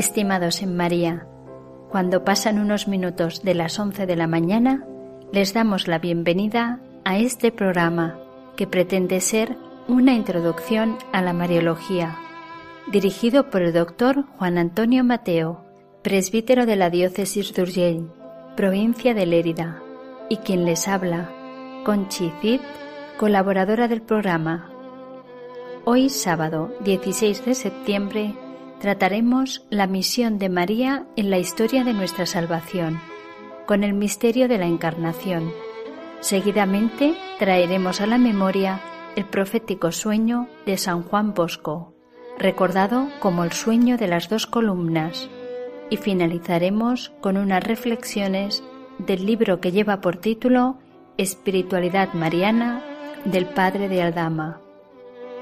Estimados en María, cuando pasan unos minutos de las 11 de la mañana, les damos la bienvenida a este programa que pretende ser una introducción a la Mariología, dirigido por el doctor Juan Antonio Mateo, presbítero de la diócesis de Urgell, provincia de Lérida, y quien les habla, Conchi Cid, colaboradora del programa. Hoy sábado 16 de septiembre trataremos la misión de María en la historia de nuestra salvación, con el misterio de la Encarnación. Seguidamente traeremos a la memoria el profético sueño de San Juan Bosco, recordado como el sueño de las dos columnas, y finalizaremos con unas reflexiones del libro que lleva por título Espiritualidad Mariana del Padre de Aldama.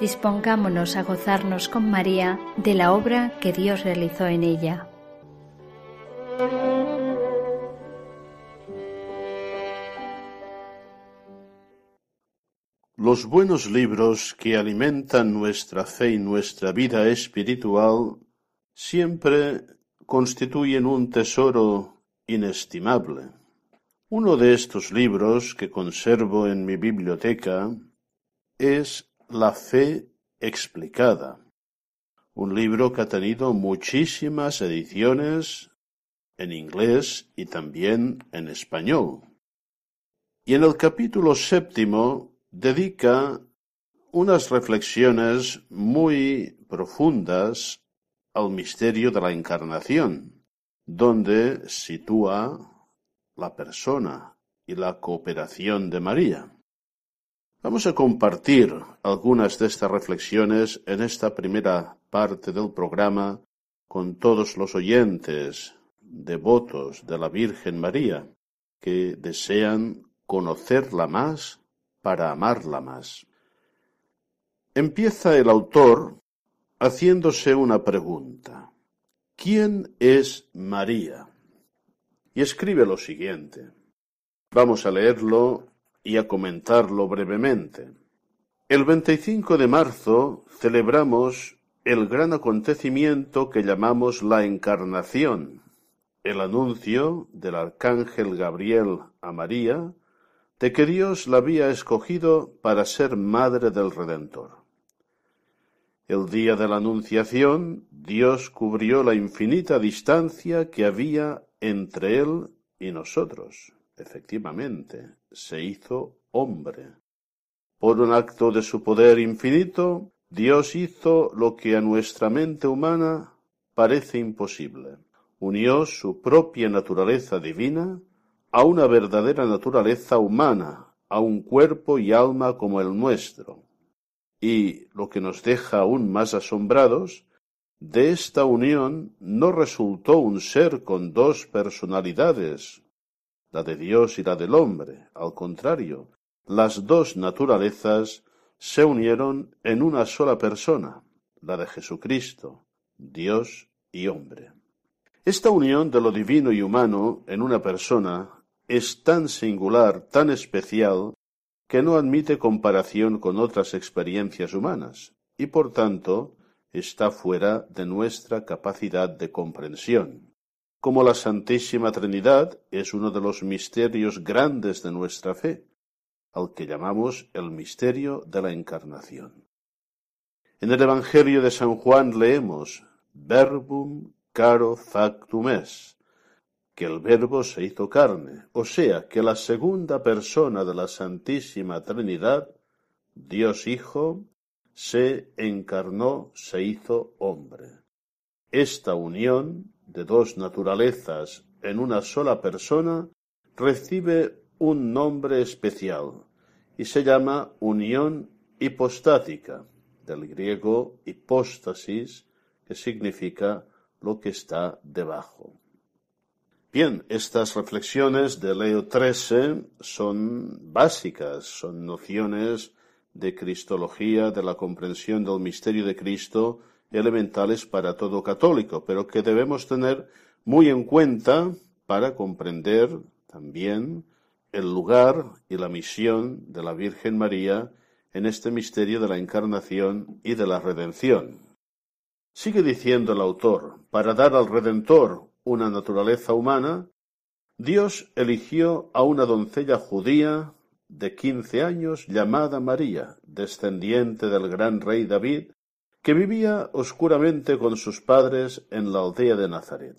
Dispongámonos a gozarnos con María de la obra que Dios realizó en ella. Los buenos libros que alimentan nuestra fe y nuestra vida espiritual siempre constituyen un tesoro inestimable. Uno de estos libros que conservo en mi biblioteca es La fe explicada, un libro que ha tenido muchísimas ediciones en inglés y también en español. Y en el capítulo séptimo dedica unas reflexiones muy profundas al misterio de la encarnación, donde sitúa la persona y la cooperación de María. Vamos a compartir algunas de estas reflexiones en esta primera parte del programa con todos los oyentes devotos de la Virgen María que desean conocerla más para amarla más. Empieza el autor haciéndose una pregunta. ¿Quién es María? Y escribe lo siguiente. Vamos a leerlo y a comentarlo brevemente. El 25 de marzo celebramos el gran acontecimiento que llamamos la Encarnación, el anuncio del arcángel Gabriel a María de que Dios la había escogido para ser madre del Redentor. El día de la Anunciación, Dios cubrió la infinita distancia que había entre Él y nosotros. Efectivamente, se hizo hombre. Por un acto de su poder infinito, Dios hizo lo que a nuestra mente humana parece imposible. Unió su propia naturaleza divina a una verdadera naturaleza humana, a un cuerpo y alma como el nuestro. Y, lo que nos deja aún más asombrados, de esta unión no resultó un ser con dos personalidades, la de Dios y la del hombre. Al contrario, las dos naturalezas se unieron en una sola persona, la de Jesucristo, Dios y hombre. Esta unión de lo divino y humano en una persona es tan singular, tan especial, que no admite comparación con otras experiencias humanas y por tanto está fuera de nuestra capacidad de comprensión. Como la Santísima Trinidad es uno de los misterios grandes de nuestra fe, al que llamamos el misterio de la Encarnación. En el Evangelio de San Juan leemos Verbum caro factum es, que el Verbo se hizo carne, o sea, que la segunda persona de la Santísima Trinidad, Dios Hijo, se encarnó, se hizo hombre. Esta unión de dos naturalezas en una sola persona, recibe un nombre especial y se llama unión hipostática, del griego hipóstasis, que significa lo que está debajo. Bien, estas reflexiones de Leo XIII son básicas, son nociones de cristología, de la comprensión del misterio de Cristo, elementales para todo católico, pero que debemos tener muy en cuenta para comprender también el lugar y la misión de la Virgen María en este misterio de la encarnación y de la redención. Sigue diciendo el autor, para dar al Redentor una naturaleza humana, Dios eligió a una doncella judía de quince años llamada María, descendiente del gran rey David, que vivía oscuramente con sus padres en la aldea de Nazaret.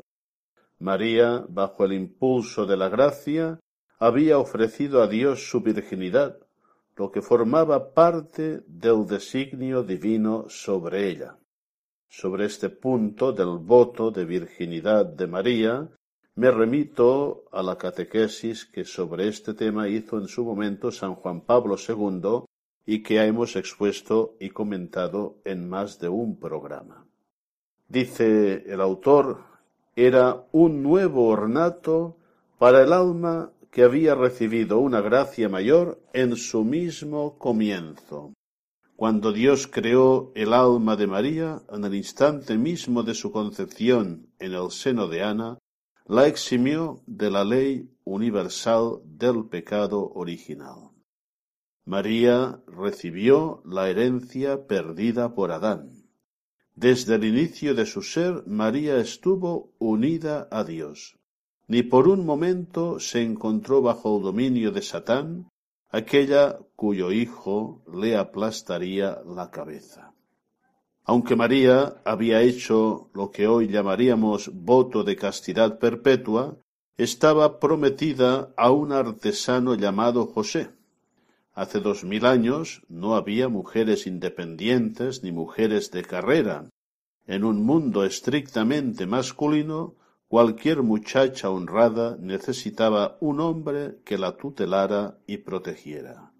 María, bajo el impulso de la gracia, había ofrecido a Dios su virginidad, lo que formaba parte del designio divino sobre ella. Sobre este punto del voto de virginidad de María, me remito a la catequesis que sobre este tema hizo en su momento San Juan Pablo II y que hemos expuesto y comentado en más de un programa. Dice el autor, era un nuevo ornato para el alma que había recibido una gracia mayor en su mismo comienzo. Cuando Dios creó el alma de María, en el instante mismo de su concepción en el seno de Ana, la eximió de la ley universal del pecado original. María recibió la herencia perdida por Adán. Desde el inicio de su ser, María estuvo unida a Dios. Ni por un momento se encontró bajo dominio de Satán, aquella cuyo hijo le aplastaría la cabeza. Aunque María había hecho lo que hoy llamaríamos voto de castidad perpetua, estaba prometida a un artesano llamado José. Hace dos mil años no había mujeres independientes ni mujeres de carrera. En un mundo estrictamente masculino, Cualquier muchacha honrada necesitaba un hombre que la tutelara y protegiera.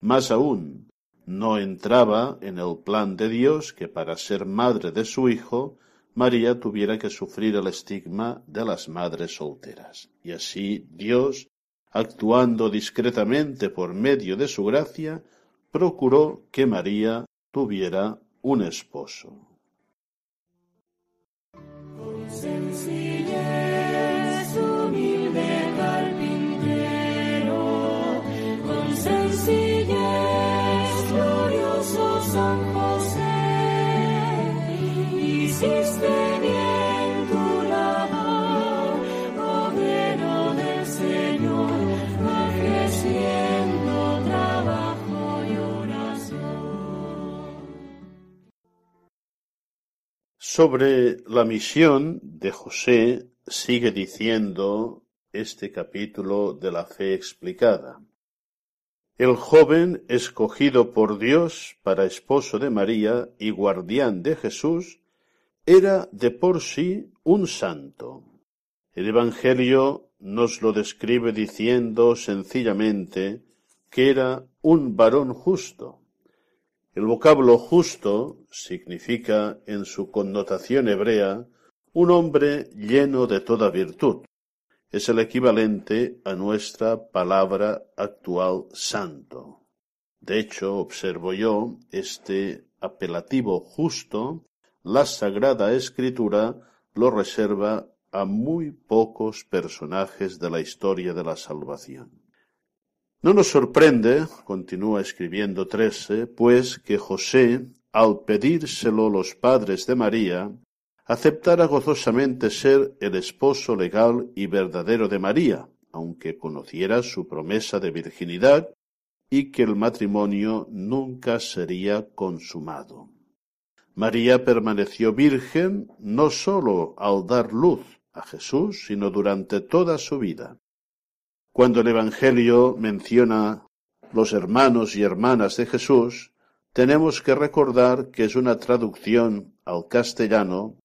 Más aún, no entraba en el plan de Dios que para ser madre de su hijo, María tuviera que sufrir el estigma de las madres solteras. Y así Dios, actuando discretamente por medio de su gracia, procuró que María tuviera un esposo. Sobre la misión de José sigue diciendo este capítulo de la fe explicada. El joven escogido por Dios para esposo de María y guardián de Jesús era de por sí un santo. El Evangelio nos lo describe diciendo sencillamente que era un varón justo. El vocablo justo significa en su connotación hebrea un hombre lleno de toda virtud. Es el equivalente a nuestra palabra actual santo. De hecho, observo yo, este apelativo justo, la Sagrada Escritura lo reserva a muy pocos personajes de la historia de la salvación. No nos sorprende, continúa escribiendo Trece, pues que José, al pedírselo los padres de María, aceptara gozosamente ser el esposo legal y verdadero de María, aunque conociera su promesa de virginidad y que el matrimonio nunca sería consumado. María permaneció virgen no sólo al dar luz a Jesús, sino durante toda su vida. Cuando el Evangelio menciona los hermanos y hermanas de Jesús, tenemos que recordar que es una traducción al castellano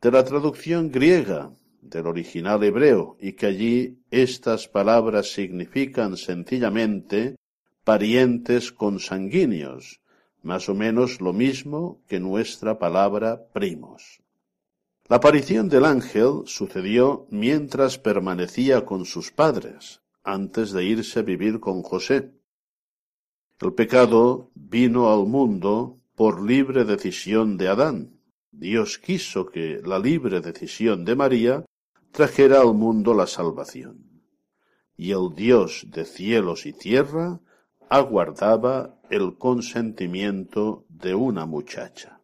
de la traducción griega del original hebreo y que allí estas palabras significan sencillamente parientes consanguíneos, más o menos lo mismo que nuestra palabra primos. La aparición del ángel sucedió mientras permanecía con sus padres, antes de irse a vivir con José. El pecado vino al mundo por libre decisión de Adán. Dios quiso que la libre decisión de María trajera al mundo la salvación. Y el Dios de cielos y tierra aguardaba el consentimiento de una muchacha.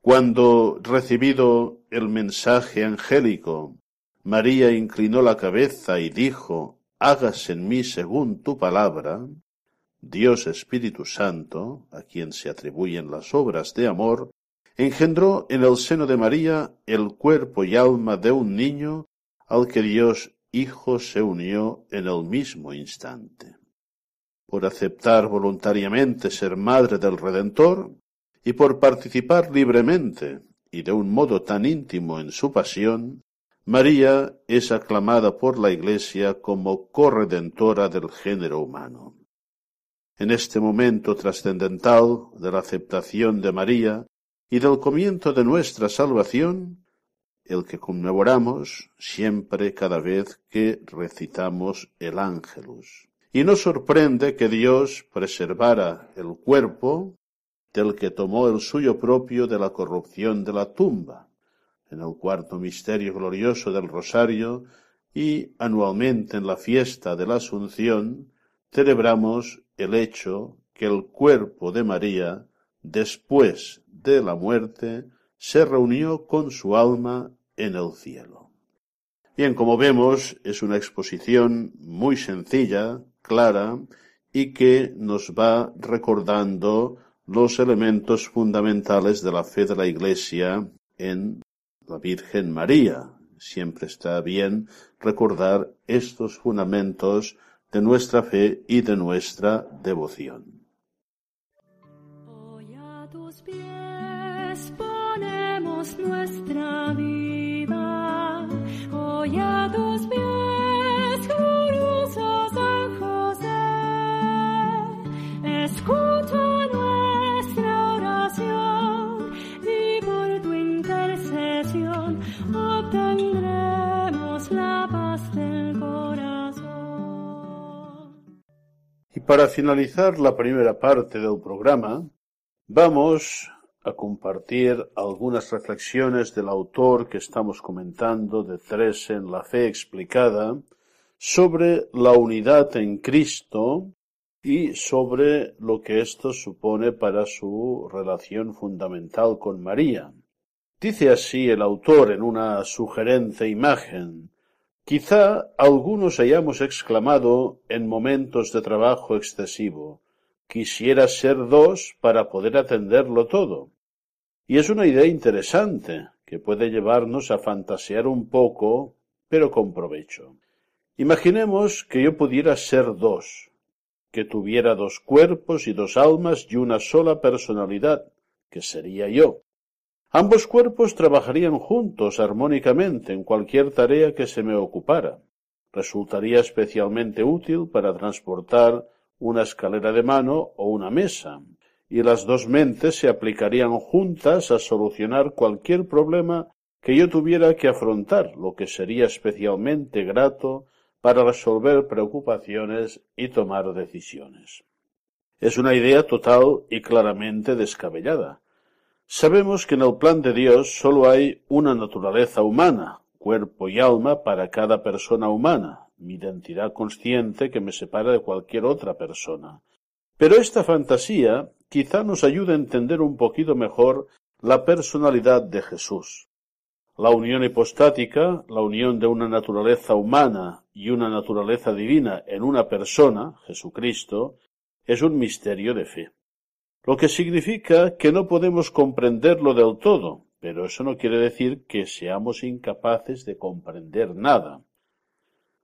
Cuando, recibido el mensaje angélico, María inclinó la cabeza y dijo, hágase en mí según tu palabra, Dios Espíritu Santo, a quien se atribuyen las obras de amor, engendró en el seno de María el cuerpo y alma de un niño al que Dios Hijo se unió en el mismo instante. Por aceptar voluntariamente ser madre del Redentor y por participar libremente y de un modo tan íntimo en su pasión, María es aclamada por la Iglesia como corredentora del género humano. En este momento trascendental de la aceptación de María y del comienzo de nuestra salvación, el que conmemoramos siempre cada vez que recitamos el Ángelus. Y nos sorprende que Dios preservara el cuerpo del que tomó el suyo propio de la corrupción de la tumba, en el cuarto misterio glorioso del Rosario y anualmente en la fiesta de la Asunción celebramos el hecho que el cuerpo de María, después de la muerte, se reunió con su alma en el cielo. Bien, como vemos, es una exposición muy sencilla, clara y que nos va recordando los elementos fundamentales de la fe de la Iglesia en la Virgen María. Siempre está bien recordar estos fundamentos de nuestra fe y de nuestra devoción. A tus pies ponemos nuestra vida. Para finalizar la primera parte del programa, vamos a compartir algunas reflexiones del autor que estamos comentando de Tres en la Fe explicada sobre la unidad en Cristo y sobre lo que esto supone para su relación fundamental con María. Dice así el autor en una sugerente imagen Quizá algunos hayamos exclamado en momentos de trabajo excesivo quisiera ser dos para poder atenderlo todo. Y es una idea interesante que puede llevarnos a fantasear un poco, pero con provecho. Imaginemos que yo pudiera ser dos, que tuviera dos cuerpos y dos almas y una sola personalidad, que sería yo. Ambos cuerpos trabajarían juntos armónicamente en cualquier tarea que se me ocupara. Resultaría especialmente útil para transportar una escalera de mano o una mesa, y las dos mentes se aplicarían juntas a solucionar cualquier problema que yo tuviera que afrontar, lo que sería especialmente grato para resolver preocupaciones y tomar decisiones. Es una idea total y claramente descabellada. Sabemos que en el plan de Dios sólo hay una naturaleza humana, cuerpo y alma para cada persona humana, mi identidad consciente que me separa de cualquier otra persona. Pero esta fantasía quizá nos ayude a entender un poquito mejor la personalidad de Jesús. La unión hipostática, la unión de una naturaleza humana y una naturaleza divina en una persona, Jesucristo, es un misterio de fe. Lo que significa que no podemos comprenderlo del todo, pero eso no quiere decir que seamos incapaces de comprender nada.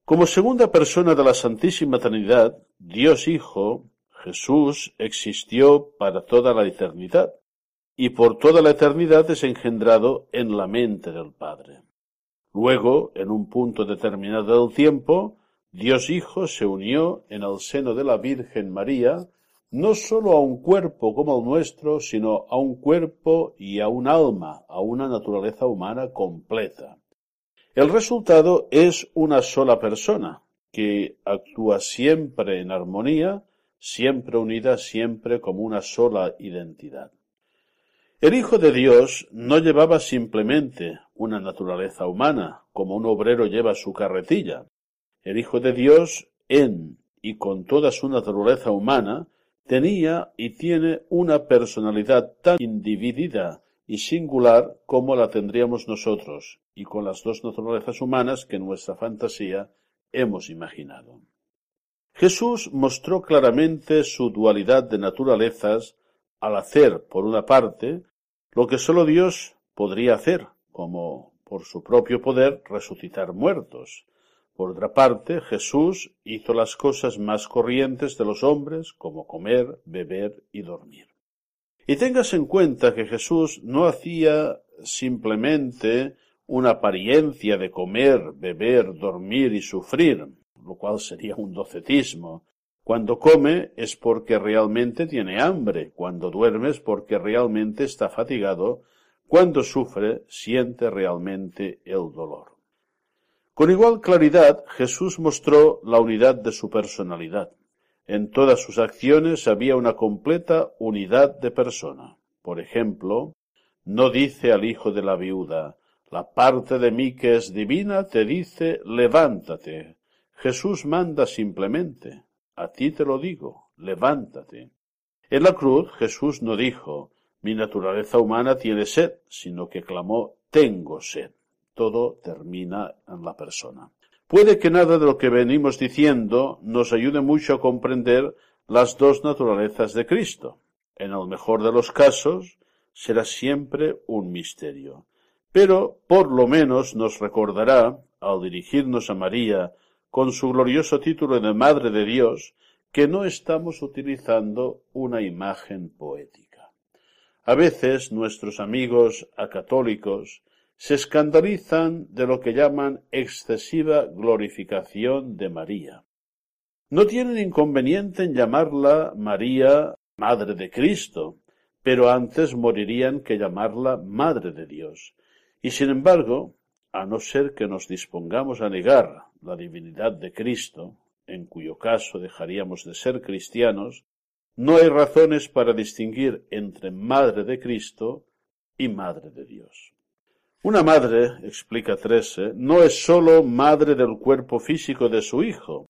Como segunda persona de la Santísima Trinidad, Dios Hijo, Jesús, existió para toda la eternidad, y por toda la eternidad es engendrado en la mente del Padre. Luego, en un punto determinado del tiempo, Dios Hijo se unió en el seno de la Virgen María, no sólo a un cuerpo como el nuestro, sino a un cuerpo y a un alma, a una naturaleza humana completa. El resultado es una sola persona, que actúa siempre en armonía, siempre unida, siempre como una sola identidad. El Hijo de Dios no llevaba simplemente una naturaleza humana, como un obrero lleva su carretilla. El Hijo de Dios, en y con toda su naturaleza humana, tenía y tiene una personalidad tan individida y singular como la tendríamos nosotros, y con las dos naturalezas humanas que nuestra fantasía hemos imaginado. Jesús mostró claramente su dualidad de naturalezas al hacer, por una parte, lo que sólo Dios podría hacer, como por su propio poder resucitar muertos. Por otra parte, Jesús hizo las cosas más corrientes de los hombres, como comer, beber y dormir. Y tengas en cuenta que Jesús no hacía simplemente una apariencia de comer, beber, dormir y sufrir, lo cual sería un docetismo, cuando come es porque realmente tiene hambre, cuando duerme es porque realmente está fatigado, cuando sufre siente realmente el dolor. Con igual claridad Jesús mostró la unidad de su personalidad. En todas sus acciones había una completa unidad de persona. Por ejemplo, no dice al hijo de la viuda, la parte de mí que es divina te dice, levántate. Jesús manda simplemente, a ti te lo digo, levántate. En la cruz Jesús no dijo, mi naturaleza humana tiene sed, sino que clamó, tengo sed. Todo termina en la persona. Puede que nada de lo que venimos diciendo nos ayude mucho a comprender las dos naturalezas de Cristo. En el mejor de los casos, será siempre un misterio. Pero por lo menos nos recordará, al dirigirnos a María con su glorioso título de Madre de Dios, que no estamos utilizando una imagen poética. A veces nuestros amigos acatólicos se escandalizan de lo que llaman excesiva glorificación de María. No tienen inconveniente en llamarla María Madre de Cristo, pero antes morirían que llamarla Madre de Dios. Y sin embargo, a no ser que nos dispongamos a negar la divinidad de Cristo, en cuyo caso dejaríamos de ser cristianos, no hay razones para distinguir entre Madre de Cristo y Madre de Dios. Una madre, explica Trese, no es sólo madre del cuerpo físico de su hijo,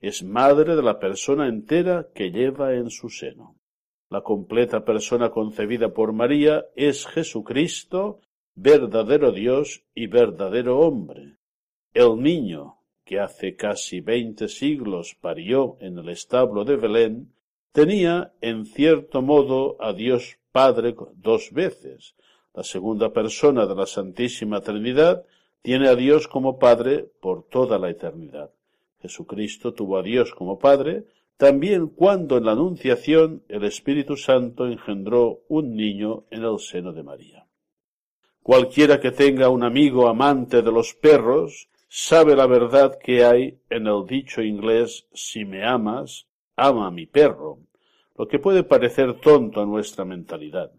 es madre de la persona entera que lleva en su seno. La completa persona concebida por María es Jesucristo, verdadero Dios y verdadero hombre. El niño, que hace casi veinte siglos parió en el establo de Belén, tenía en cierto modo a Dios Padre dos veces. La segunda persona de la Santísima Trinidad tiene a Dios como Padre por toda la eternidad. Jesucristo tuvo a Dios como Padre, también cuando en la Anunciación el Espíritu Santo engendró un niño en el seno de María. Cualquiera que tenga un amigo amante de los perros, sabe la verdad que hay en el dicho inglés si me amas, ama a mi perro, lo que puede parecer tonto a nuestra mentalidad.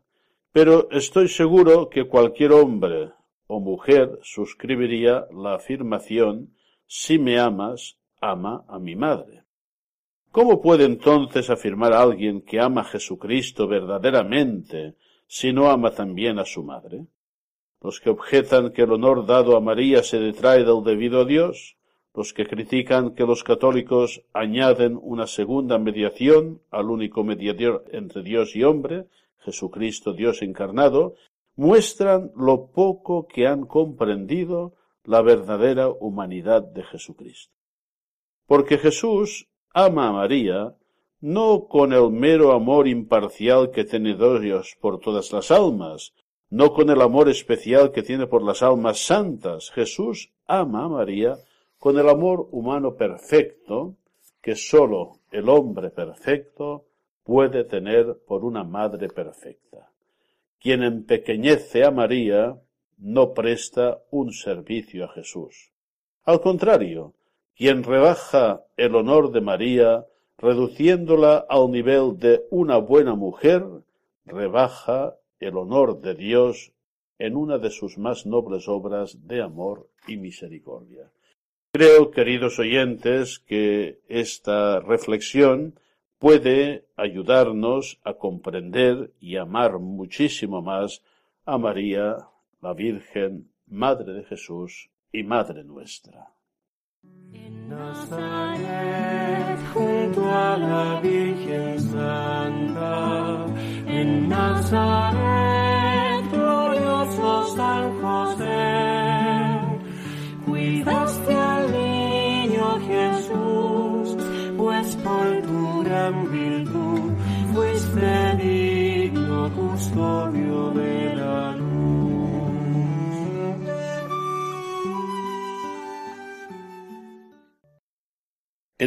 Pero estoy seguro que cualquier hombre o mujer suscribiría la afirmación si me amas, ama a mi madre. ¿Cómo puede entonces afirmar alguien que ama a Jesucristo verdaderamente si no ama también a su madre? los que objetan que el honor dado a María se detrae del debido a Dios, los que critican que los católicos añaden una segunda mediación al único mediador entre Dios y hombre, Jesucristo Dios encarnado, muestran lo poco que han comprendido la verdadera humanidad de Jesucristo. Porque Jesús ama a María no con el mero amor imparcial que tiene Dios por todas las almas, no con el amor especial que tiene por las almas santas. Jesús ama a María con el amor humano perfecto que sólo el hombre perfecto puede tener por una madre perfecta. Quien empequeñece a María no presta un servicio a Jesús. Al contrario, quien rebaja el honor de María, reduciéndola al nivel de una buena mujer, rebaja el honor de Dios en una de sus más nobles obras de amor y misericordia. Creo, queridos oyentes, que esta reflexión puede ayudarnos a comprender y amar muchísimo más a María, la Virgen, Madre de Jesús y Madre nuestra.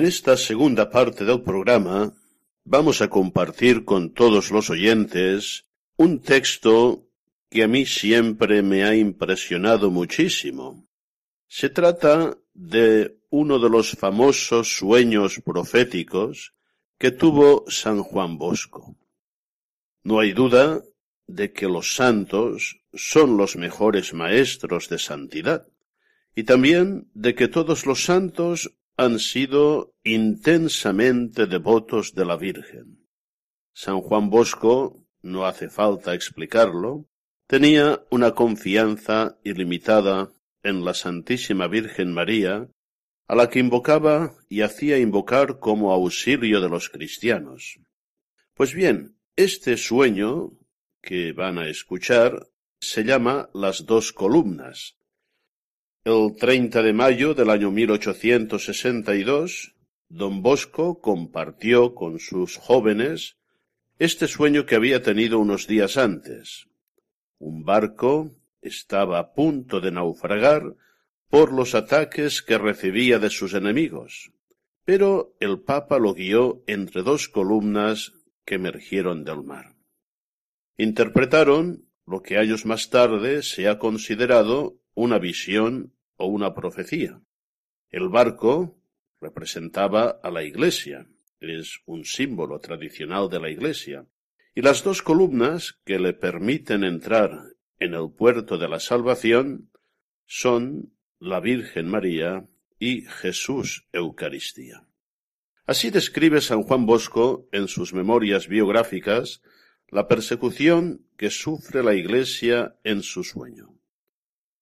Esta segunda parte del programa vamos a compartir con todos los oyentes un texto que a mí siempre me ha impresionado muchísimo. Se trata de uno de los famosos sueños proféticos que tuvo San Juan Bosco. No hay duda de que los santos son los mejores maestros de santidad y también de que todos los santos han sido intensamente devotos de la Virgen. San Juan Bosco, no hace falta explicarlo, tenía una confianza ilimitada en la Santísima Virgen María, a la que invocaba y hacía invocar como auxilio de los cristianos. Pues bien, este sueño que van a escuchar se llama las dos columnas, el 30 de mayo del año 1862, don Bosco compartió con sus jóvenes este sueño que había tenido unos días antes. Un barco estaba a punto de naufragar por los ataques que recibía de sus enemigos, pero el Papa lo guió entre dos columnas que emergieron del mar. Interpretaron lo que años más tarde se ha considerado una visión o una profecía. El barco representaba a la Iglesia, es un símbolo tradicional de la Iglesia, y las dos columnas que le permiten entrar en el puerto de la salvación son la Virgen María y Jesús Eucaristía. Así describe San Juan Bosco en sus memorias biográficas la persecución que sufre la Iglesia en su sueño.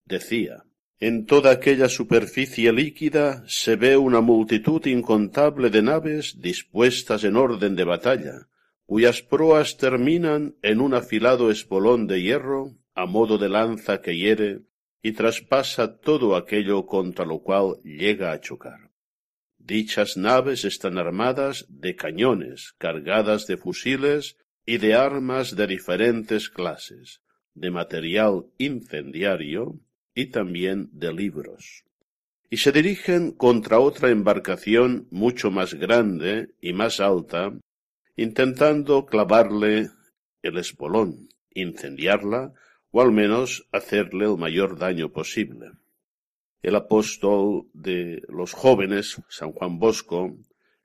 Decía, en toda aquella superficie líquida se ve una multitud incontable de naves dispuestas en orden de batalla, cuyas proas terminan en un afilado espolón de hierro a modo de lanza que hiere y traspasa todo aquello contra lo cual llega a chocar. Dichas naves están armadas de cañones, cargadas de fusiles y de armas de diferentes clases, de material incendiario, y también de libros, y se dirigen contra otra embarcación mucho más grande y más alta, intentando clavarle el espolón, incendiarla o al menos hacerle el mayor daño posible. El apóstol de los jóvenes, San Juan Bosco,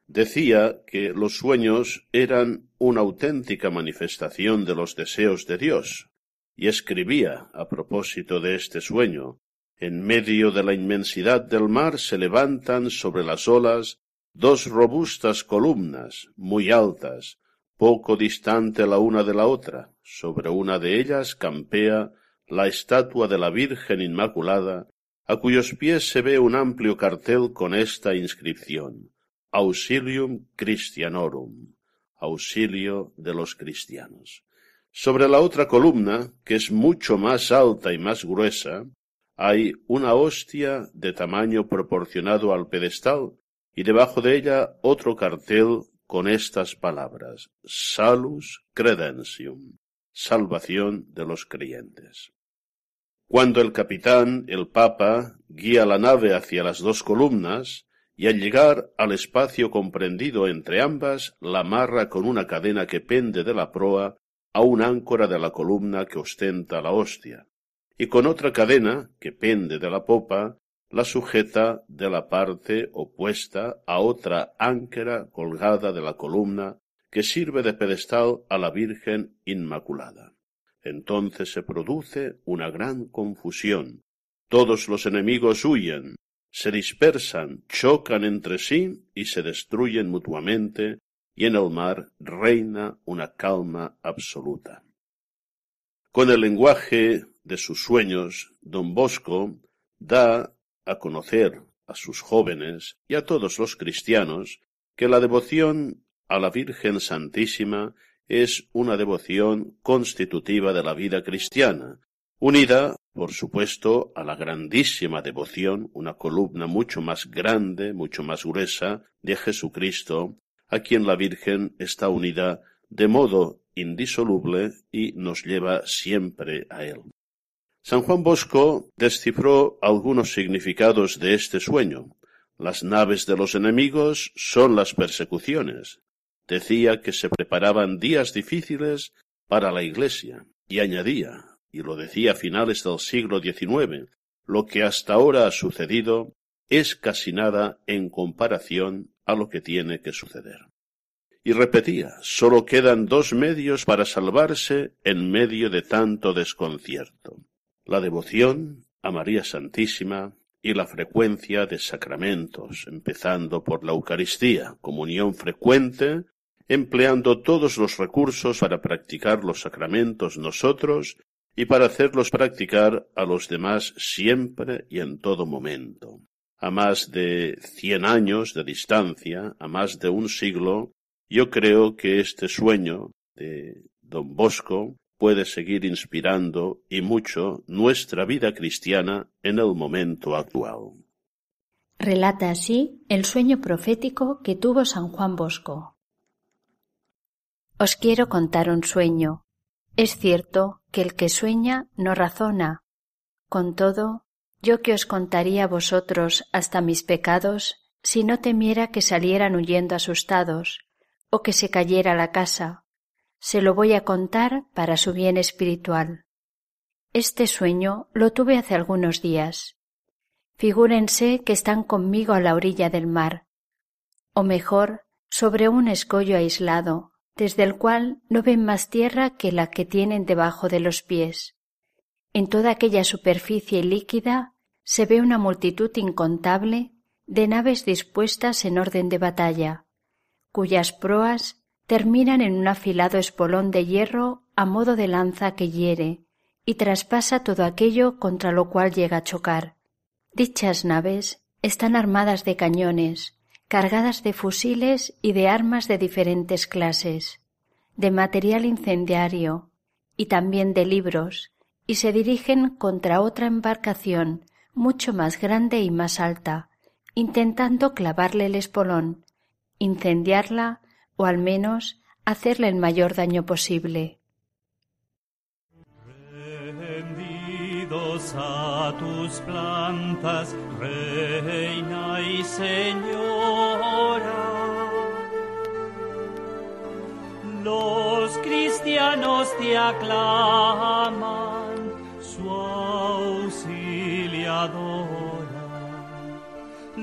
decía que los sueños eran una auténtica manifestación de los deseos de Dios, y escribía a propósito de este sueño en medio de la inmensidad del mar se levantan sobre las olas dos robustas columnas muy altas, poco distante la una de la otra. Sobre una de ellas campea la estatua de la Virgen Inmaculada, a cuyos pies se ve un amplio cartel con esta inscripción Auxilium Christianorum, auxilio de los cristianos. Sobre la otra columna, que es mucho más alta y más gruesa, hay una hostia de tamaño proporcionado al pedestal y debajo de ella otro cartel con estas palabras Salus Credentium, salvación de los creyentes. Cuando el capitán, el papa, guía la nave hacia las dos columnas, y al llegar al espacio comprendido entre ambas, la amarra con una cadena que pende de la proa a un áncora de la columna que ostenta la hostia, y con otra cadena, que pende de la popa, la sujeta de la parte opuesta a otra áncora colgada de la columna que sirve de pedestal a la Virgen Inmaculada. Entonces se produce una gran confusión. Todos los enemigos huyen, se dispersan, chocan entre sí y se destruyen mutuamente, y en el mar reina una calma absoluta. Con el lenguaje de sus sueños, don Bosco da a conocer a sus jóvenes y a todos los cristianos que la devoción a la Virgen Santísima es una devoción constitutiva de la vida cristiana, unida, por supuesto, a la grandísima devoción, una columna mucho más grande, mucho más gruesa, de Jesucristo, a quien la Virgen está unida de modo indisoluble y nos lleva siempre a él. San Juan Bosco descifró algunos significados de este sueño. Las naves de los enemigos son las persecuciones. Decía que se preparaban días difíciles para la Iglesia y añadía, y lo decía a finales del siglo XIX, lo que hasta ahora ha sucedido es casi nada en comparación a lo que tiene que suceder. Y repetía, sólo quedan dos medios para salvarse en medio de tanto desconcierto la devoción a María Santísima y la frecuencia de sacramentos, empezando por la Eucaristía, comunión frecuente, empleando todos los recursos para practicar los sacramentos nosotros y para hacerlos practicar a los demás siempre y en todo momento. A más de cien años de distancia, a más de un siglo, yo creo que este sueño de don Bosco puede seguir inspirando y mucho nuestra vida cristiana en el momento actual. Relata así el sueño profético que tuvo San Juan Bosco. Os quiero contar un sueño. Es cierto que el que sueña no razona. Con todo, yo que os contaría a vosotros hasta mis pecados si no temiera que salieran huyendo asustados, o que se cayera la casa, se lo voy a contar para su bien espiritual. Este sueño lo tuve hace algunos días. Figúrense que están conmigo a la orilla del mar, o mejor, sobre un escollo aislado, desde el cual no ven más tierra que la que tienen debajo de los pies. En toda aquella superficie líquida se ve una multitud incontable de naves dispuestas en orden de batalla, cuyas proas terminan en un afilado espolón de hierro a modo de lanza que hiere y traspasa todo aquello contra lo cual llega a chocar. Dichas naves están armadas de cañones, cargadas de fusiles y de armas de diferentes clases, de material incendiario y también de libros, y se dirigen contra otra embarcación mucho más grande y más alta, intentando clavarle el espolón, incendiarla o al menos hacerle el mayor daño posible. A tus plantas, reina y señora. Los cristianos te su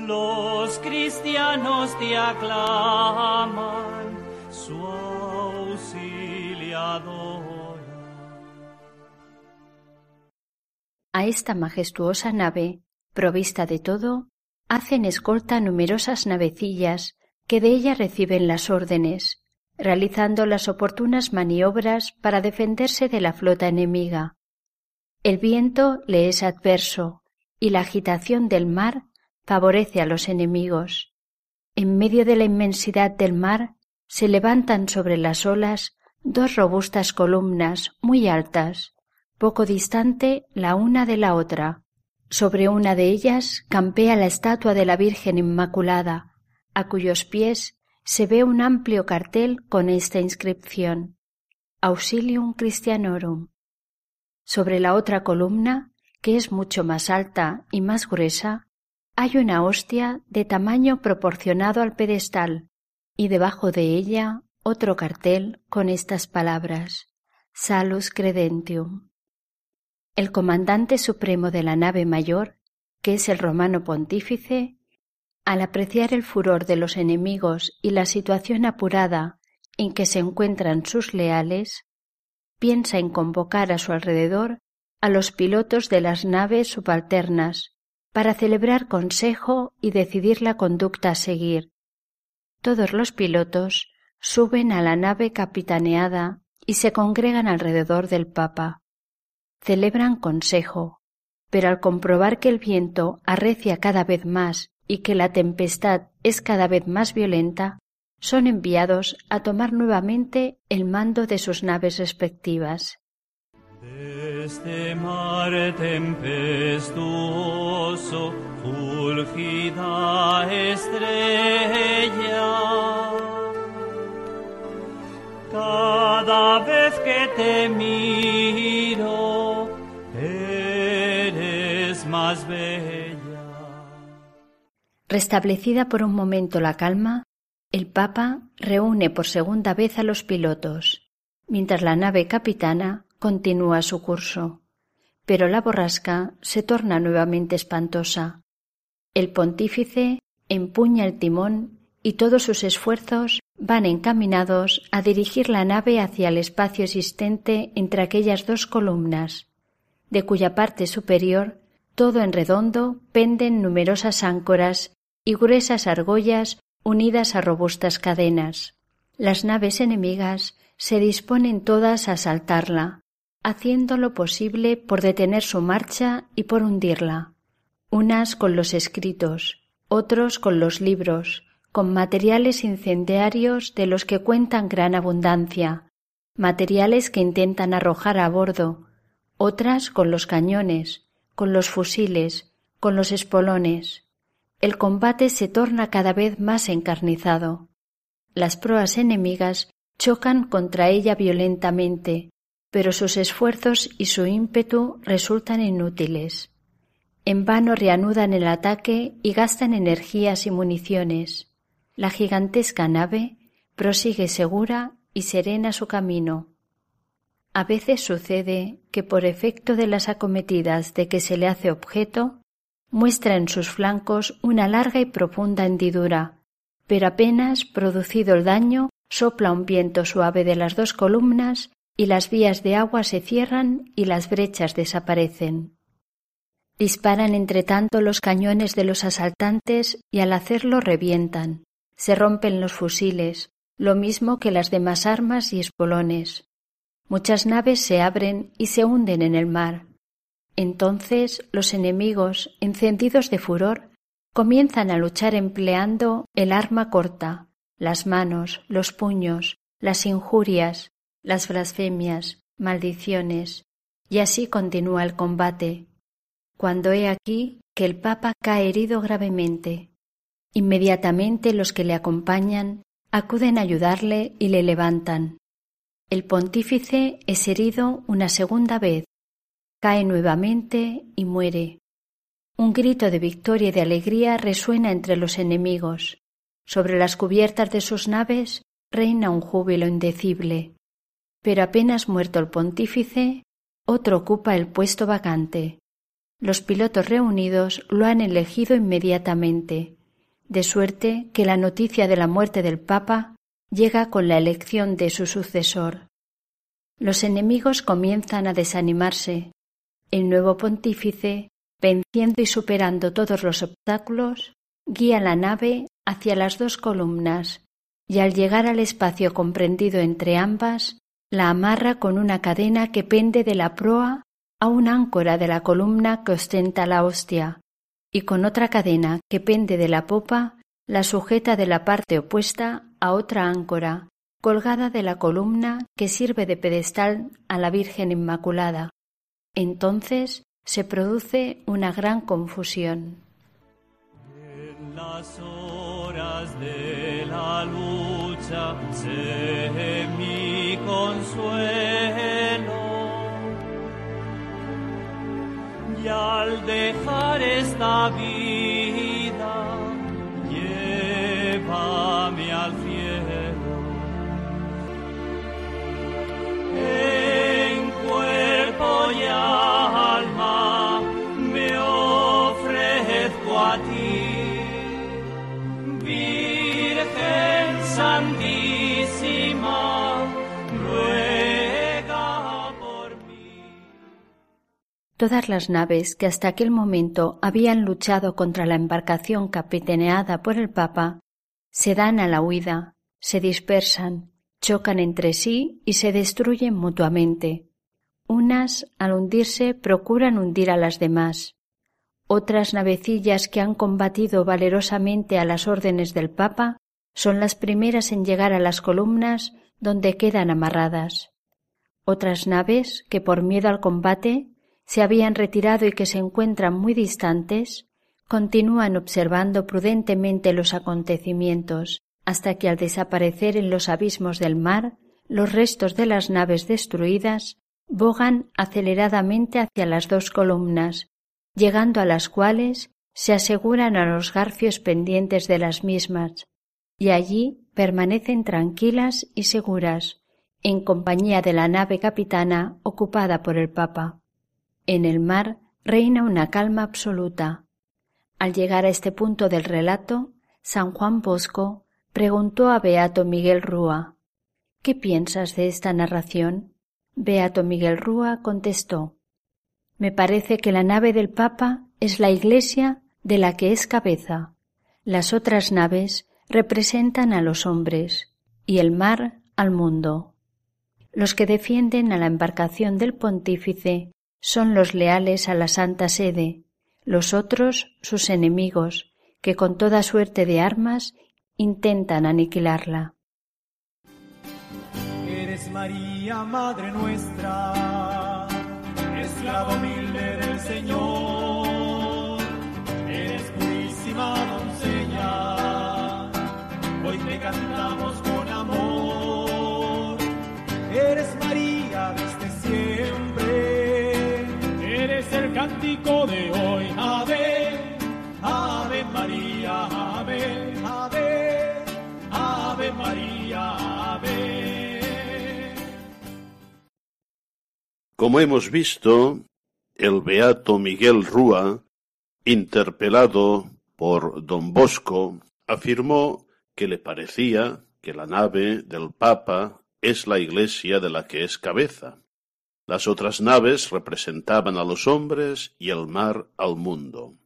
los cristianos te aclaman. A esta majestuosa nave, provista de todo, hacen escolta numerosas navecillas que de ella reciben las órdenes, realizando las oportunas maniobras para defenderse de la flota enemiga. El viento le es adverso y la agitación del mar favorece a los enemigos. En medio de la inmensidad del mar se levantan sobre las olas dos robustas columnas muy altas, poco distante la una de la otra. Sobre una de ellas campea la estatua de la Virgen Inmaculada, a cuyos pies se ve un amplio cartel con esta inscripción Auxilium Christianorum. Sobre la otra columna, que es mucho más alta y más gruesa, hay una hostia de tamaño proporcionado al pedestal y debajo de ella otro cartel con estas palabras Salus Credentium. El comandante supremo de la nave mayor, que es el romano pontífice, al apreciar el furor de los enemigos y la situación apurada en que se encuentran sus leales, piensa en convocar a su alrededor a los pilotos de las naves subalternas para celebrar consejo y decidir la conducta a seguir. Todos los pilotos suben a la nave capitaneada y se congregan alrededor del Papa. Celebran consejo, pero al comprobar que el viento arrecia cada vez más y que la tempestad es cada vez más violenta, son enviados a tomar nuevamente el mando de sus naves respectivas. Desde mar tempestuoso, fulgida estrella, cada vez que te miro, eres más bella. Restablecida por un momento la calma, el Papa reúne por segunda vez a los pilotos, mientras la nave capitana continúa su curso. Pero la borrasca se torna nuevamente espantosa. El pontífice empuña el timón y todos sus esfuerzos van encaminados a dirigir la nave hacia el espacio existente entre aquellas dos columnas, de cuya parte superior, todo en redondo, penden numerosas áncoras y gruesas argollas unidas a robustas cadenas. Las naves enemigas se disponen todas a asaltarla, haciendo lo posible por detener su marcha y por hundirla, unas con los escritos, otros con los libros, con materiales incendiarios de los que cuentan gran abundancia, materiales que intentan arrojar a bordo, otras con los cañones, con los fusiles, con los espolones, el combate se torna cada vez más encarnizado. Las proas enemigas chocan contra ella violentamente, pero sus esfuerzos y su ímpetu resultan inútiles. En vano reanudan el ataque y gastan energías y municiones. La gigantesca nave prosigue segura y serena su camino. A veces sucede que por efecto de las acometidas de que se le hace objeto, muestra en sus flancos una larga y profunda hendidura, pero apenas producido el daño sopla un viento suave de las dos columnas y las vías de agua se cierran y las brechas desaparecen. Disparan entre tanto los cañones de los asaltantes y al hacerlo revientan. Se rompen los fusiles, lo mismo que las demás armas y espolones. Muchas naves se abren y se hunden en el mar. Entonces los enemigos, encendidos de furor, comienzan a luchar empleando el arma corta, las manos, los puños, las injurias, las blasfemias, maldiciones, y así continúa el combate, cuando he aquí que el Papa cae herido gravemente. Inmediatamente los que le acompañan acuden a ayudarle y le levantan. El pontífice es herido una segunda vez cae nuevamente y muere. Un grito de victoria y de alegría resuena entre los enemigos. Sobre las cubiertas de sus naves reina un júbilo indecible. Pero apenas muerto el pontífice, otro ocupa el puesto vacante. Los pilotos reunidos lo han elegido inmediatamente, de suerte que la noticia de la muerte del Papa llega con la elección de su sucesor. Los enemigos comienzan a desanimarse, el nuevo pontífice, venciendo y superando todos los obstáculos, guía la nave hacia las dos columnas y al llegar al espacio comprendido entre ambas, la amarra con una cadena que pende de la proa a una áncora de la columna que ostenta la hostia, y con otra cadena que pende de la popa la sujeta de la parte opuesta a otra áncora, colgada de la columna que sirve de pedestal a la Virgen Inmaculada. Entonces se produce una gran confusión. En las horas de la lucha sé mi consuelo y al dejar esta vida llévame al Todas las naves que hasta aquel momento habían luchado contra la embarcación capitaneada por el Papa se dan a la huida, se dispersan, chocan entre sí y se destruyen mutuamente. Unas, al hundirse, procuran hundir a las demás. Otras navecillas que han combatido valerosamente a las órdenes del Papa son las primeras en llegar a las columnas donde quedan amarradas. Otras naves que por miedo al combate se habían retirado y que se encuentran muy distantes, continúan observando prudentemente los acontecimientos hasta que al desaparecer en los abismos del mar los restos de las naves destruidas bogan aceleradamente hacia las dos columnas, llegando a las cuales se aseguran a los garfios pendientes de las mismas, y allí permanecen tranquilas y seguras, en compañía de la nave capitana ocupada por el Papa. En el mar reina una calma absoluta, al llegar a este punto del relato, San Juan Bosco preguntó a Beato Miguel Rúa ¿Qué piensas de esta narración? Beato Miguel Rúa contestó Me parece que la nave del Papa es la Iglesia de la que es cabeza. Las otras naves representan a los hombres y el mar al mundo. Los que defienden a la embarcación del pontífice son los leales a la Santa Sede, los otros sus enemigos, que con toda suerte de armas intentan aniquilarla. Eres María, Madre nuestra, esclava humilde del Señor, eres purísima doncella, hoy te cantamos con amor, eres María Ave, Ave María, Ave, Ave María, Ave. Como hemos visto, el beato Miguel Rúa, interpelado por don Bosco, afirmó que le parecía que la nave del Papa es la iglesia de la que es cabeza. Las otras naves representaban a los hombres y el mar al mundo.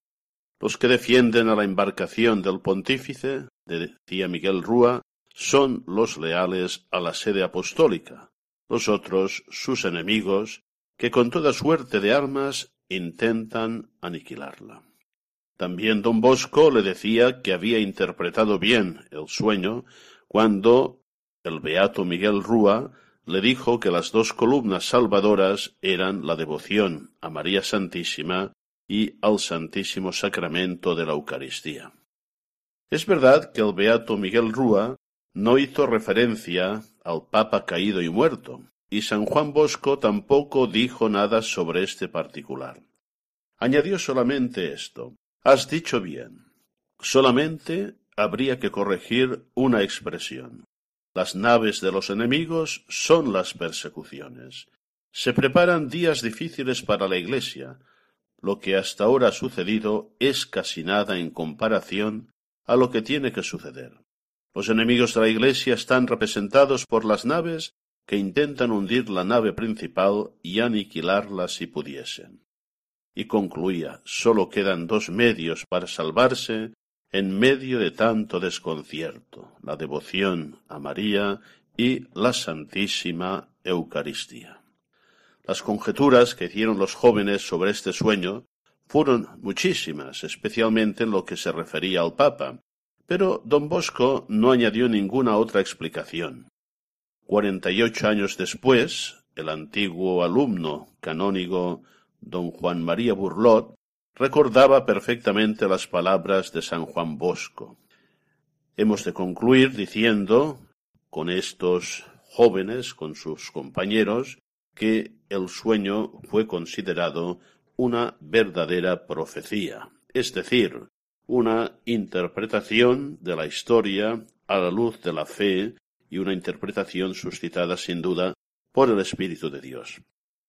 Los que defienden a la embarcación del pontífice, decía Miguel Rúa, son los leales a la sede apostólica, los otros sus enemigos, que con toda suerte de armas intentan aniquilarla. También don Bosco le decía que había interpretado bien el sueño cuando el beato Miguel Rúa le dijo que las dos columnas salvadoras eran la devoción a María Santísima y al Santísimo Sacramento de la Eucaristía. Es verdad que el beato Miguel Rúa no hizo referencia al Papa caído y muerto, y San Juan Bosco tampoco dijo nada sobre este particular. Añadió solamente esto. Has dicho bien. Solamente habría que corregir una expresión. Las naves de los enemigos son las persecuciones. Se preparan días difíciles para la Iglesia. Lo que hasta ahora ha sucedido es casi nada en comparación a lo que tiene que suceder. Los enemigos de la Iglesia están representados por las naves que intentan hundir la nave principal y aniquilarla si pudiesen. Y concluía, sólo quedan dos medios para salvarse en medio de tanto desconcierto, la devoción a María y la Santísima Eucaristía. Las conjeturas que hicieron los jóvenes sobre este sueño fueron muchísimas, especialmente en lo que se refería al Papa, pero don Bosco no añadió ninguna otra explicación. Cuarenta y ocho años después, el antiguo alumno canónigo don Juan María Burlot recordaba perfectamente las palabras de San Juan Bosco. Hemos de concluir diciendo, con estos jóvenes, con sus compañeros, que el sueño fue considerado una verdadera profecía, es decir, una interpretación de la historia a la luz de la fe y una interpretación suscitada sin duda por el Espíritu de Dios.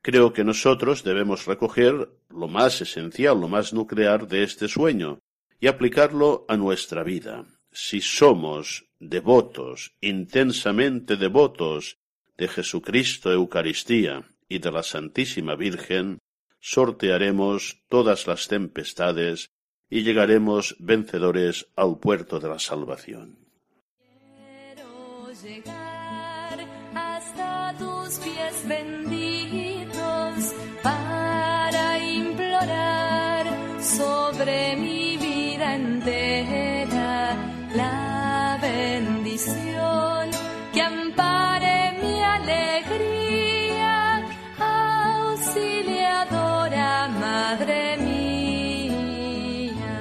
Creo que nosotros debemos recoger lo más esencial, lo más nuclear de este sueño, y aplicarlo a nuestra vida. Si somos devotos, intensamente devotos de Jesucristo Eucaristía y de la Santísima Virgen, sortearemos todas las tempestades y llegaremos vencedores al puerto de la salvación. Quiero llegar hasta tus pies sobre mi vida entera la bendición que ampare mi alegría, auxiliadora Madre mía.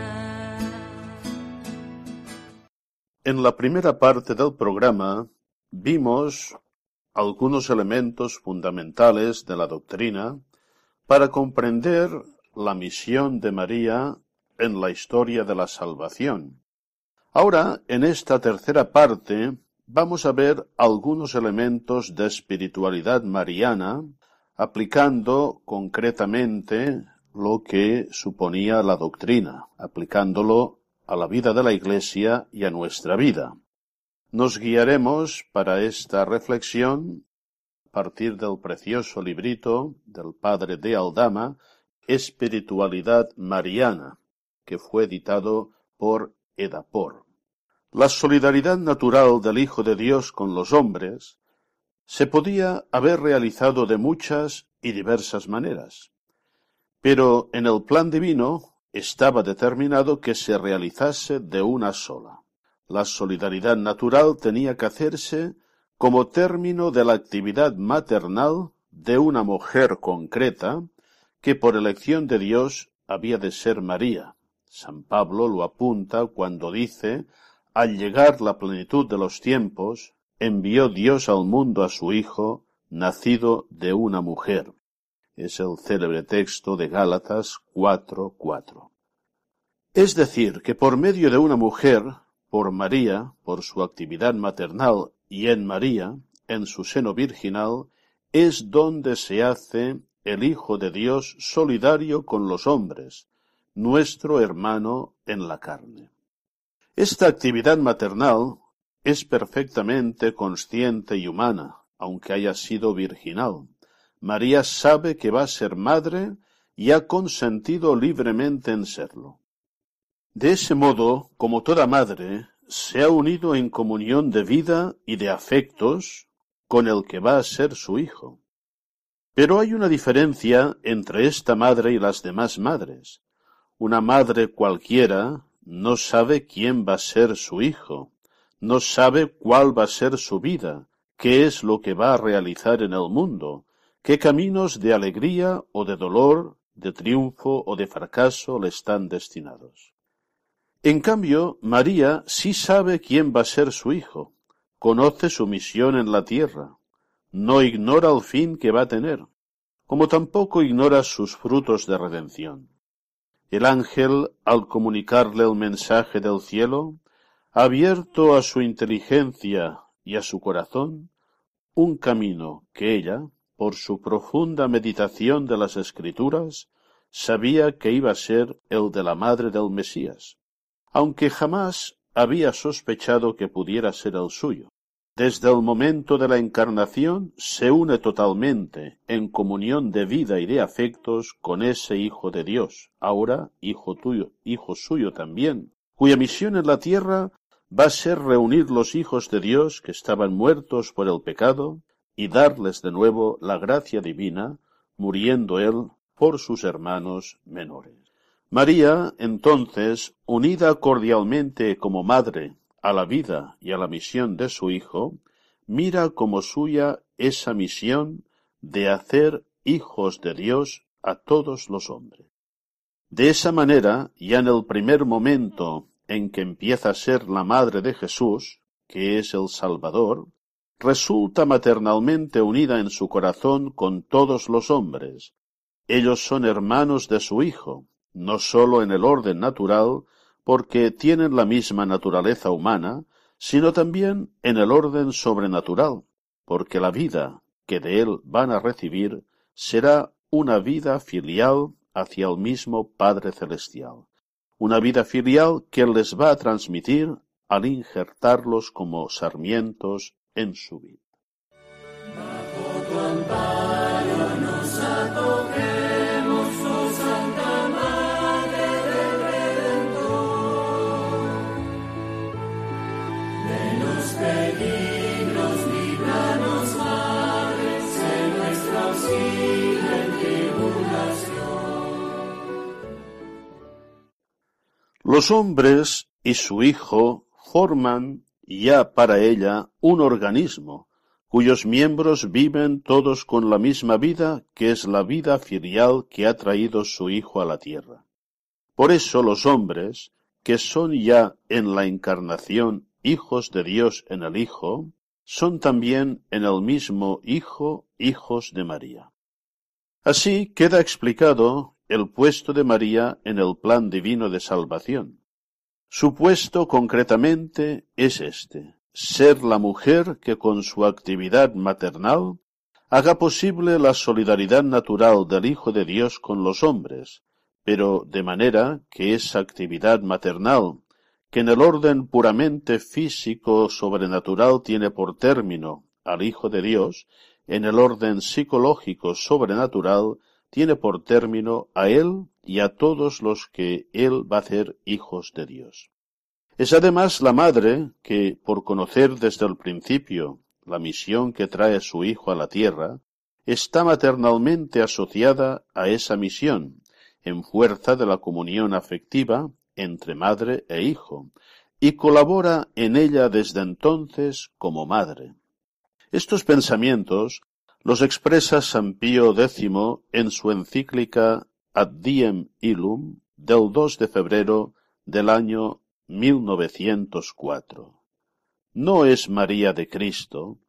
En la primera parte del programa vimos algunos elementos fundamentales de la doctrina para comprender la misión de María en la historia de la salvación. Ahora, en esta tercera parte, vamos a ver algunos elementos de espiritualidad mariana, aplicando concretamente lo que suponía la doctrina, aplicándolo a la vida de la Iglesia y a nuestra vida. Nos guiaremos para esta reflexión a partir del precioso librito del padre de Aldama, Espiritualidad Mariana, que fue editado por Edapor. La solidaridad natural del Hijo de Dios con los hombres se podía haber realizado de muchas y diversas maneras, pero en el plan divino estaba determinado que se realizase de una sola. La solidaridad natural tenía que hacerse como término de la actividad maternal de una mujer concreta que por elección de Dios había de ser María. San Pablo lo apunta cuando dice al llegar la plenitud de los tiempos, envió Dios al mundo a su Hijo, nacido de una mujer. Es el célebre texto de Gálatas 4:4. Es decir, que por medio de una mujer, por María, por su actividad maternal y en María, en su seno virginal, es donde se hace el Hijo de Dios solidario con los hombres, nuestro hermano en la carne. Esta actividad maternal es perfectamente consciente y humana, aunque haya sido virginal. María sabe que va a ser madre y ha consentido libremente en serlo. De ese modo, como toda madre, se ha unido en comunión de vida y de afectos con el que va a ser su hijo. Pero hay una diferencia entre esta madre y las demás madres. Una madre cualquiera no sabe quién va a ser su hijo, no sabe cuál va a ser su vida, qué es lo que va a realizar en el mundo, qué caminos de alegría o de dolor, de triunfo o de fracaso le están destinados. En cambio, María sí sabe quién va a ser su hijo, conoce su misión en la tierra, no ignora el fin que va a tener, como tampoco ignora sus frutos de redención. El ángel, al comunicarle el mensaje del cielo, abierto a su inteligencia y a su corazón un camino que ella, por su profunda meditación de las escrituras, sabía que iba a ser el de la madre del Mesías aunque jamás había sospechado que pudiera ser el suyo. Desde el momento de la encarnación se une totalmente en comunión de vida y de afectos con ese Hijo de Dios, ahora Hijo tuyo, Hijo suyo también, cuya misión en la tierra va a ser reunir los hijos de Dios que estaban muertos por el pecado y darles de nuevo la gracia divina, muriendo él por sus hermanos menores. María, entonces, unida cordialmente como madre a la vida y a la misión de su Hijo, mira como suya esa misión de hacer hijos de Dios a todos los hombres. De esa manera, ya en el primer momento en que empieza a ser la madre de Jesús, que es el Salvador, resulta maternalmente unida en su corazón con todos los hombres. Ellos son hermanos de su Hijo, no sólo en el orden natural, porque tienen la misma naturaleza humana, sino también en el orden sobrenatural, porque la vida que de él van a recibir será una vida filial hacia el mismo Padre Celestial, una vida filial que les va a transmitir al injertarlos como sarmientos en su vida. Los hombres y su Hijo forman ya para ella un organismo, cuyos miembros viven todos con la misma vida, que es la vida filial que ha traído su Hijo a la tierra. Por eso los hombres, que son ya en la encarnación hijos de Dios en el Hijo, son también en el mismo Hijo hijos de María. Así queda explicado el puesto de María en el plan divino de salvación. Su puesto concretamente es este, ser la mujer que con su actividad maternal haga posible la solidaridad natural del Hijo de Dios con los hombres, pero de manera que esa actividad maternal, que en el orden puramente físico sobrenatural tiene por término al Hijo de Dios, en el orden psicológico sobrenatural tiene por término a él y a todos los que él va a hacer hijos de Dios. Es además la madre que, por conocer desde el principio la misión que trae su hijo a la tierra, está maternalmente asociada a esa misión, en fuerza de la comunión afectiva entre madre e hijo, y colabora en ella desde entonces como madre. Estos pensamientos los expresa San Pío X en su encíclica Ad Diem Illum del 2 de febrero del año 1904. No es María de Cristo,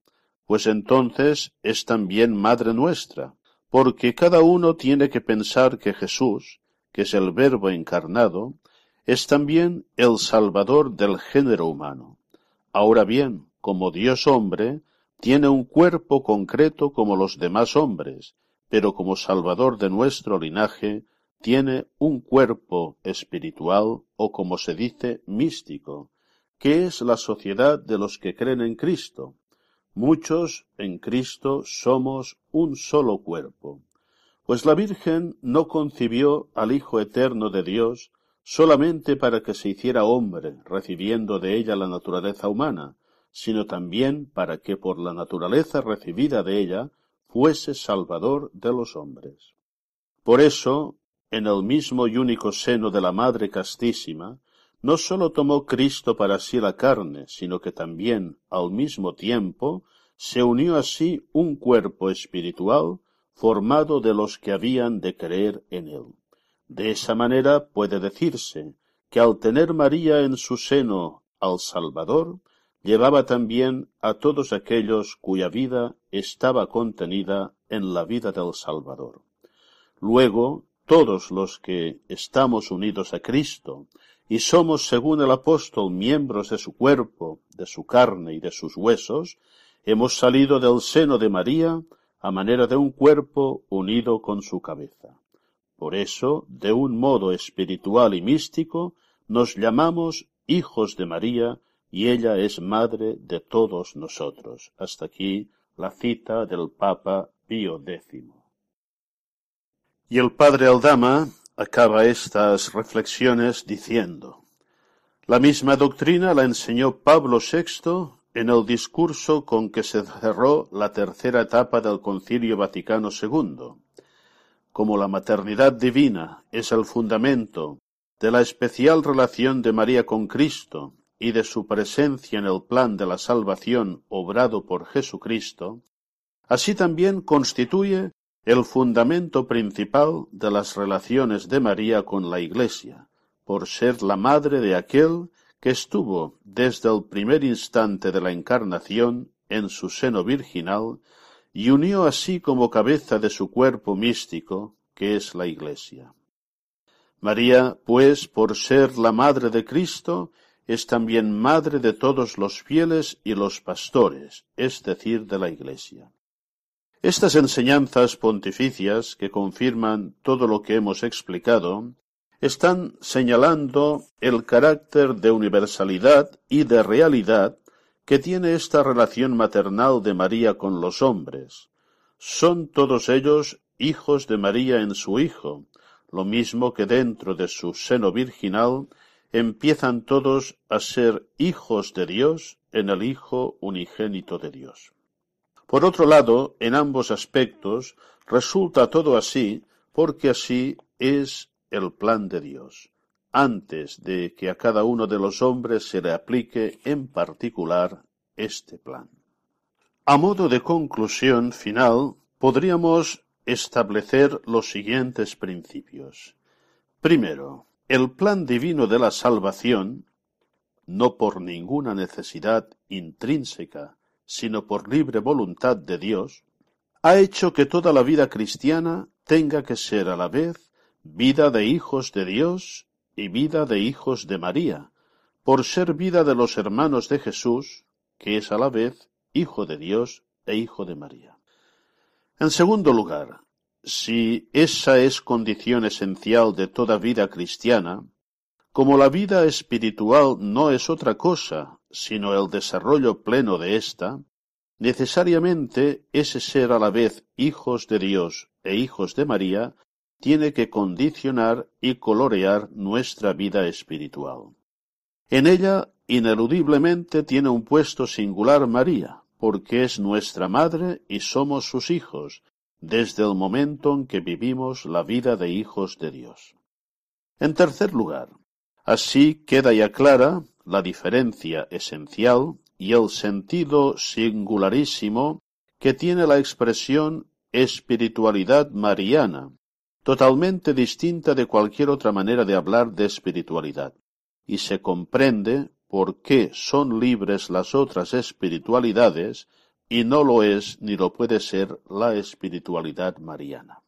pues entonces es también Madre nuestra, porque cada uno tiene que pensar que Jesús, que es el Verbo encarnado, es también el Salvador del género humano. Ahora bien, como Dios hombre, tiene un cuerpo concreto como los demás hombres, pero como Salvador de nuestro linaje, tiene un cuerpo espiritual o como se dice místico, que es la sociedad de los que creen en Cristo. Muchos en Cristo somos un solo cuerpo. Pues la Virgen no concibió al Hijo Eterno de Dios solamente para que se hiciera hombre, recibiendo de ella la naturaleza humana, sino también para que por la naturaleza recibida de ella fuese Salvador de los hombres. Por eso, en el mismo y único seno de la Madre Castísima, no sólo tomó Cristo para sí la carne, sino que también, al mismo tiempo, se unió así un cuerpo espiritual formado de los que habían de creer en él. De esa manera puede decirse que al tener María en su seno al Salvador, llevaba también a todos aquellos cuya vida estaba contenida en la vida del Salvador. Luego, todos los que estamos unidos a Cristo y somos, según el apóstol, miembros de su cuerpo, de su carne y de sus huesos, hemos salido del seno de María a manera de un cuerpo unido con su cabeza. Por eso, de un modo espiritual y místico, nos llamamos hijos de María y ella es madre de todos nosotros. Hasta aquí la cita del Papa Pío X. Y el padre Aldama acaba estas reflexiones diciendo, la misma doctrina la enseñó Pablo VI en el discurso con que se cerró la tercera etapa del Concilio Vaticano II. Como la maternidad divina es el fundamento de la especial relación de María con Cristo y de su presencia en el plan de la salvación obrado por Jesucristo, así también constituye el fundamento principal de las relaciones de María con la Iglesia, por ser la madre de aquel que estuvo desde el primer instante de la encarnación en su seno virginal y unió así como cabeza de su cuerpo místico, que es la Iglesia. María, pues, por ser la madre de Cristo, es también madre de todos los fieles y los pastores, es decir, de la Iglesia. Estas enseñanzas pontificias, que confirman todo lo que hemos explicado, están señalando el carácter de universalidad y de realidad que tiene esta relación maternal de María con los hombres. Son todos ellos hijos de María en su Hijo, lo mismo que dentro de su seno virginal empiezan todos a ser hijos de Dios en el Hijo unigénito de Dios. Por otro lado, en ambos aspectos, resulta todo así porque así es el plan de Dios, antes de que a cada uno de los hombres se le aplique en particular este plan. A modo de conclusión final, podríamos establecer los siguientes principios. Primero, el plan divino de la salvación, no por ninguna necesidad intrínseca, sino por libre voluntad de Dios, ha hecho que toda la vida cristiana tenga que ser a la vez vida de hijos de Dios y vida de hijos de María, por ser vida de los hermanos de Jesús, que es a la vez hijo de Dios e hijo de María. En segundo lugar, si esa es condición esencial de toda vida cristiana, como la vida espiritual no es otra cosa sino el desarrollo pleno de ésta, necesariamente ese ser a la vez hijos de Dios e hijos de María tiene que condicionar y colorear nuestra vida espiritual. En ella, ineludiblemente, tiene un puesto singular María, porque es nuestra madre y somos sus hijos, desde el momento en que vivimos la vida de hijos de Dios. En tercer lugar, así queda ya clara la diferencia esencial y el sentido singularísimo que tiene la expresión espiritualidad mariana, totalmente distinta de cualquier otra manera de hablar de espiritualidad, y se comprende por qué son libres las otras espiritualidades y no lo es ni lo puede ser la espiritualidad mariana.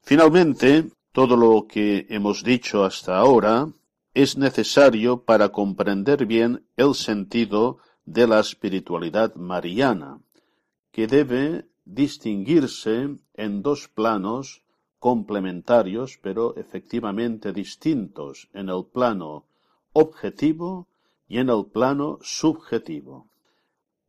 Finalmente, todo lo que hemos dicho hasta ahora es necesario para comprender bien el sentido de la espiritualidad mariana, que debe distinguirse en dos planos complementarios pero efectivamente distintos en el plano objetivo y en el plano subjetivo.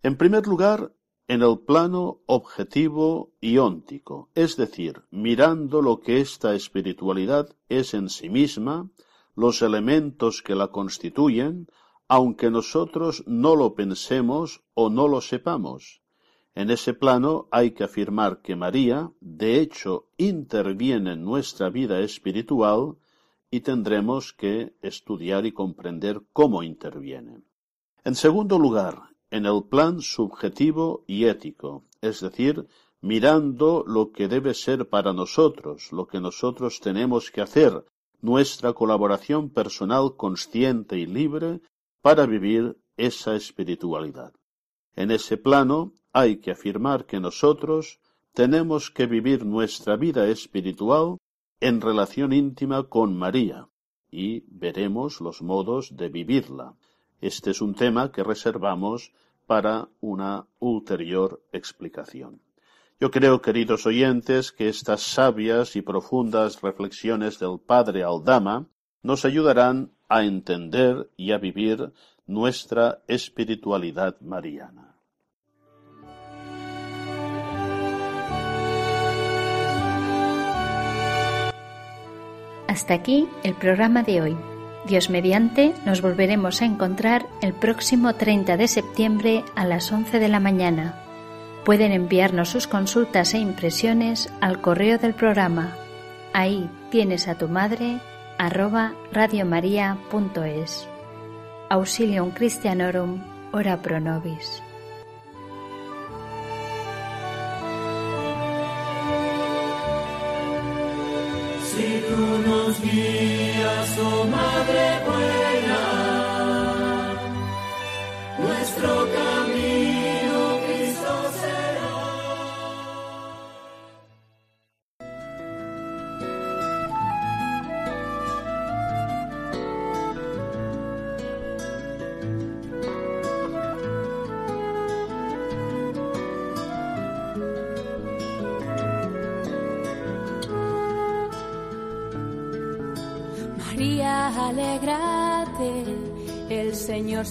En primer lugar, en el plano objetivo y óntico, es decir, mirando lo que esta espiritualidad es en sí misma, los elementos que la constituyen, aunque nosotros no lo pensemos o no lo sepamos. En ese plano hay que afirmar que María, de hecho, interviene en nuestra vida espiritual y tendremos que estudiar y comprender cómo interviene. En segundo lugar, en el plan subjetivo y ético, es decir, mirando lo que debe ser para nosotros, lo que nosotros tenemos que hacer, nuestra colaboración personal consciente y libre para vivir esa espiritualidad. En ese plano hay que afirmar que nosotros tenemos que vivir nuestra vida espiritual en relación íntima con María y veremos los modos de vivirla. Este es un tema que reservamos para una ulterior explicación. Yo creo, queridos oyentes, que estas sabias y profundas reflexiones del Padre Aldama nos ayudarán a entender y a vivir nuestra espiritualidad mariana. Hasta aquí el programa de hoy. Dios mediante, nos volveremos a encontrar el próximo 30 de septiembre a las 11 de la mañana. Pueden enviarnos sus consultas e impresiones al correo del programa. Ahí tienes a tu madre arroba radiomaria.es. Auxilium Christianorum, ora pro nobis. Si tú nos oh Madre buena,